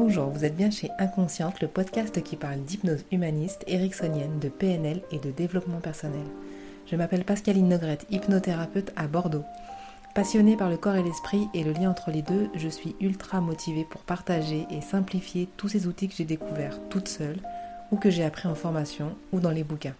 Bonjour, vous êtes bien chez Inconsciente, le podcast qui parle d'hypnose humaniste, ericksonienne, de PNL et de développement personnel. Je m'appelle Pascaline Nogrette, hypnothérapeute à Bordeaux. Passionnée par le corps et l'esprit et le lien entre les deux, je suis ultra motivée pour partager et simplifier tous ces outils que j'ai découverts toute seule ou que j'ai appris en formation ou dans les bouquins.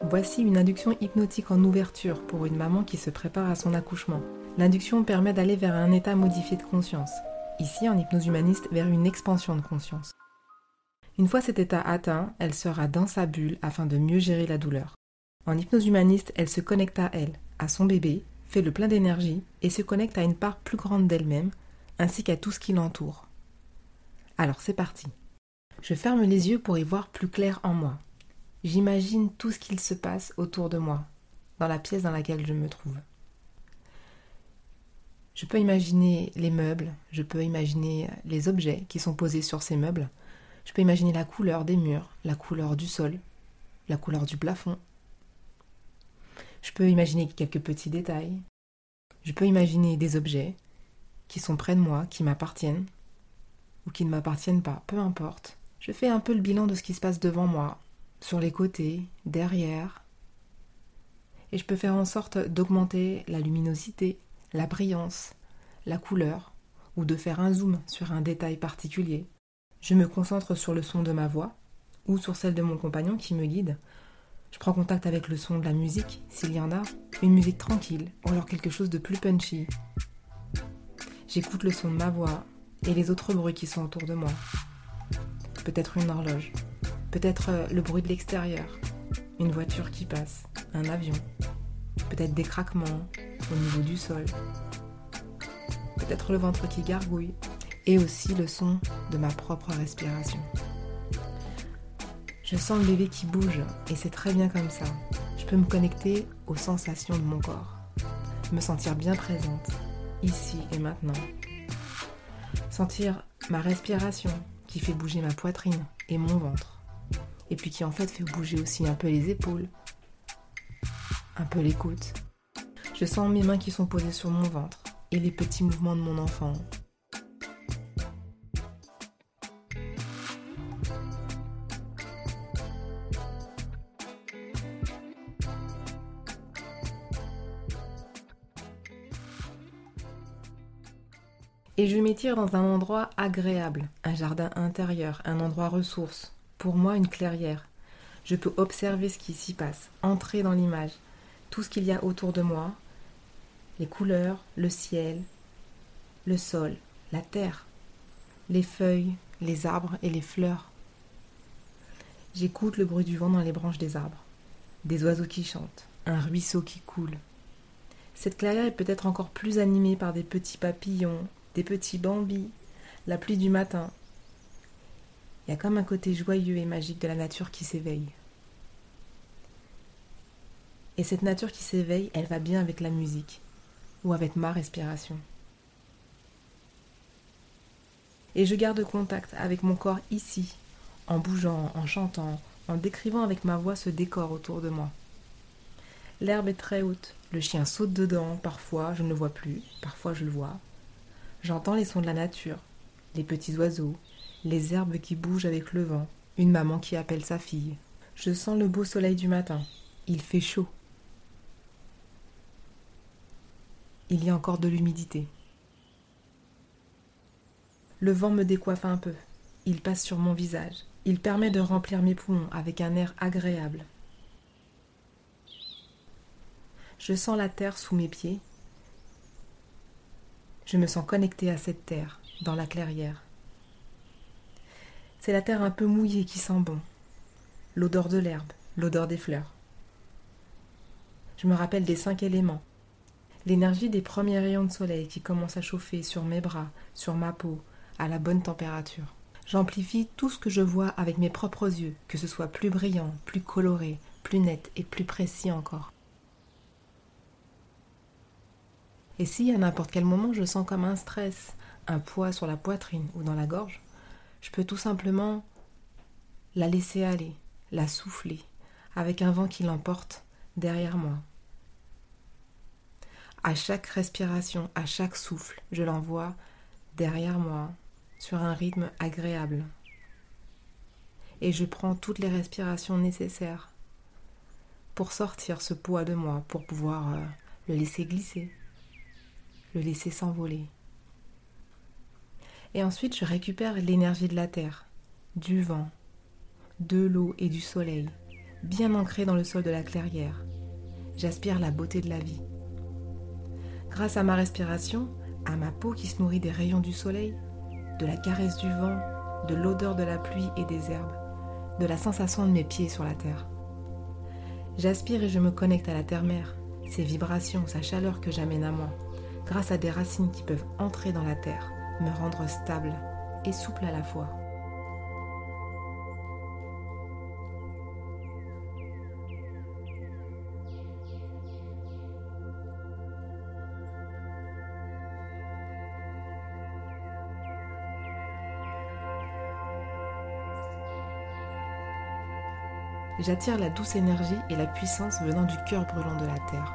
Voici une induction hypnotique en ouverture pour une maman qui se prépare à son accouchement. L'induction permet d'aller vers un état modifié de conscience, ici en hypnose humaniste vers une expansion de conscience. Une fois cet état atteint, elle sera dans sa bulle afin de mieux gérer la douleur. En hypnose humaniste, elle se connecte à elle, à son bébé, fait le plein d'énergie et se connecte à une part plus grande d'elle-même, ainsi qu'à tout ce qui l'entoure. Alors c'est parti. Je ferme les yeux pour y voir plus clair en moi. J'imagine tout ce qu'il se passe autour de moi, dans la pièce dans laquelle je me trouve. Je peux imaginer les meubles, je peux imaginer les objets qui sont posés sur ces meubles, je peux imaginer la couleur des murs, la couleur du sol, la couleur du plafond. Je peux imaginer quelques petits détails. Je peux imaginer des objets qui sont près de moi, qui m'appartiennent ou qui ne m'appartiennent pas, peu importe. Je fais un peu le bilan de ce qui se passe devant moi, sur les côtés, derrière. Et je peux faire en sorte d'augmenter la luminosité, la brillance, la couleur, ou de faire un zoom sur un détail particulier. Je me concentre sur le son de ma voix, ou sur celle de mon compagnon qui me guide. Je prends contact avec le son de la musique, s'il y en a, une musique tranquille, ou alors quelque chose de plus punchy. J'écoute le son de ma voix et les autres bruits qui sont autour de moi. Peut-être une horloge, peut-être euh, le bruit de l'extérieur, une voiture qui passe, un avion, peut-être des craquements, au niveau du sol. Peut-être le ventre qui gargouille et aussi le son de ma propre respiration. Je sens le bébé qui bouge et c'est très bien comme ça. Je peux me connecter aux sensations de mon corps, me sentir bien présente, ici et maintenant. Sentir ma respiration qui fait bouger ma poitrine et mon ventre. Et puis qui en fait fait bouger aussi un peu les épaules, un peu côtes je sens mes mains qui sont posées sur mon ventre et les petits mouvements de mon enfant. Et je m'étire dans un endroit agréable, un jardin intérieur, un endroit ressource, pour moi une clairière. Je peux observer ce qui s'y passe, entrer dans l'image, tout ce qu'il y a autour de moi, les couleurs, le ciel, le sol, la terre, les feuilles, les arbres et les fleurs. J'écoute le bruit du vent dans les branches des arbres, des oiseaux qui chantent, un ruisseau qui coule. Cette clairière est peut-être encore plus animée par des petits papillons, des petits bambis, la pluie du matin. Il y a comme un côté joyeux et magique de la nature qui s'éveille. Et cette nature qui s'éveille, elle va bien avec la musique ou avec ma respiration. Et je garde contact avec mon corps ici, en bougeant, en chantant, en décrivant avec ma voix ce décor autour de moi. L'herbe est très haute, le chien saute dedans, parfois je ne le vois plus, parfois je le vois. J'entends les sons de la nature, les petits oiseaux, les herbes qui bougent avec le vent, une maman qui appelle sa fille. Je sens le beau soleil du matin. Il fait chaud. Il y a encore de l'humidité. Le vent me décoiffe un peu. Il passe sur mon visage. Il permet de remplir mes poumons avec un air agréable. Je sens la terre sous mes pieds. Je me sens connecté à cette terre, dans la clairière. C'est la terre un peu mouillée qui sent bon. L'odeur de l'herbe, l'odeur des fleurs. Je me rappelle des cinq éléments l'énergie des premiers rayons de soleil qui commencent à chauffer sur mes bras, sur ma peau, à la bonne température. J'amplifie tout ce que je vois avec mes propres yeux, que ce soit plus brillant, plus coloré, plus net et plus précis encore. Et si à n'importe quel moment je sens comme un stress, un poids sur la poitrine ou dans la gorge, je peux tout simplement la laisser aller, la souffler, avec un vent qui l'emporte derrière moi, à chaque respiration, à chaque souffle, je l'envoie derrière moi, sur un rythme agréable. Et je prends toutes les respirations nécessaires pour sortir ce poids de moi, pour pouvoir euh, le laisser glisser, le laisser s'envoler. Et ensuite, je récupère l'énergie de la terre, du vent, de l'eau et du soleil, bien ancrée dans le sol de la clairière. J'aspire la beauté de la vie. Grâce à ma respiration, à ma peau qui se nourrit des rayons du soleil, de la caresse du vent, de l'odeur de la pluie et des herbes, de la sensation de mes pieds sur la terre. J'aspire et je me connecte à la terre-mère, ses vibrations, sa chaleur que j'amène à moi, grâce à des racines qui peuvent entrer dans la terre, me rendre stable et souple à la fois. J'attire la douce énergie et la puissance venant du cœur brûlant de la terre.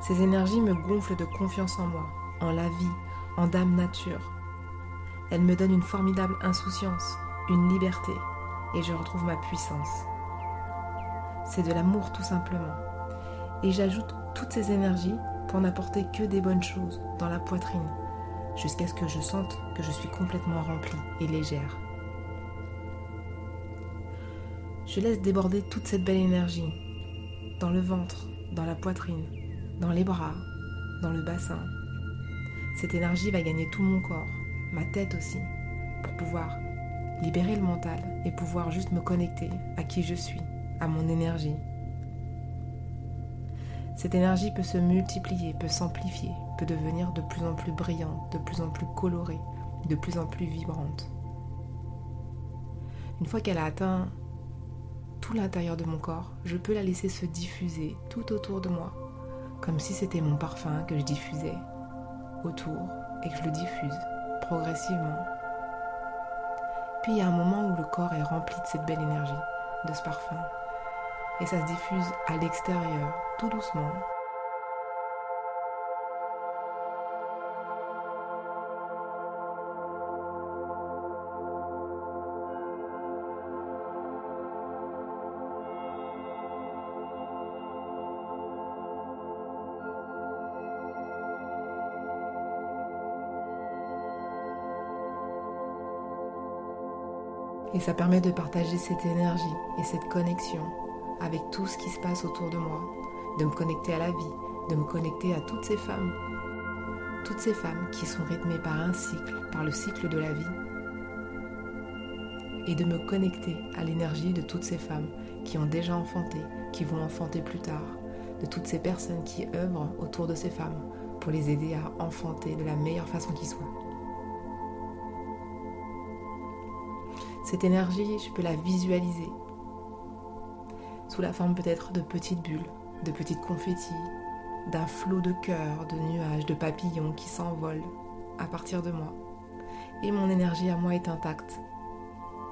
Ces énergies me gonflent de confiance en moi, en la vie, en dame nature. Elles me donnent une formidable insouciance, une liberté, et je retrouve ma puissance. C'est de l'amour tout simplement. Et j'ajoute toutes ces énergies pour n'apporter que des bonnes choses dans la poitrine, jusqu'à ce que je sente que je suis complètement remplie et légère. Je laisse déborder toute cette belle énergie dans le ventre, dans la poitrine, dans les bras, dans le bassin. Cette énergie va gagner tout mon corps, ma tête aussi, pour pouvoir libérer le mental et pouvoir juste me connecter à qui je suis, à mon énergie. Cette énergie peut se multiplier, peut s'amplifier, peut devenir de plus en plus brillante, de plus en plus colorée, de plus en plus vibrante. Une fois qu'elle a atteint tout l'intérieur de mon corps, je peux la laisser se diffuser tout autour de moi, comme si c'était mon parfum que je diffusais autour et que je le diffuse progressivement. Puis il y a un moment où le corps est rempli de cette belle énergie, de ce parfum, et ça se diffuse à l'extérieur, tout doucement, Et ça permet de partager cette énergie et cette connexion avec tout ce qui se passe autour de moi, de me connecter à la vie, de me connecter à toutes ces femmes, toutes ces femmes qui sont rythmées par un cycle, par le cycle de la vie, et de me connecter à l'énergie de toutes ces femmes qui ont déjà enfanté, qui vont enfanter plus tard, de toutes ces personnes qui œuvrent autour de ces femmes pour les aider à enfanter de la meilleure façon qui soit. Cette énergie, je peux la visualiser sous la forme peut-être de petites bulles, de petites confettis, d'un flot de cœurs, de nuages, de papillons qui s'envolent à partir de moi. Et mon énergie à moi est intacte.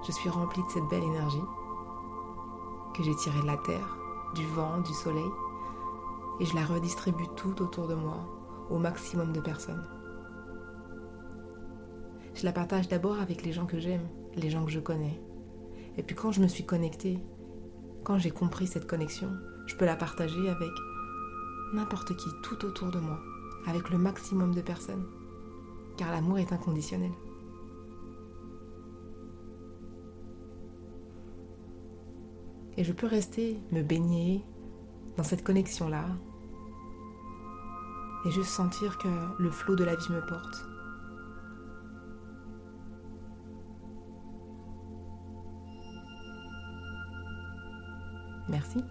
Je suis remplie de cette belle énergie que j'ai tirée de la terre, du vent, du soleil, et je la redistribue tout autour de moi, au maximum de personnes. Je la partage d'abord avec les gens que j'aime, les gens que je connais. Et puis quand je me suis connectée, quand j'ai compris cette connexion, je peux la partager avec n'importe qui tout autour de moi, avec le maximum de personnes. Car l'amour est inconditionnel. Et je peux rester, me baigner dans cette connexion-là, et juste sentir que le flot de la vie me porte. Merci.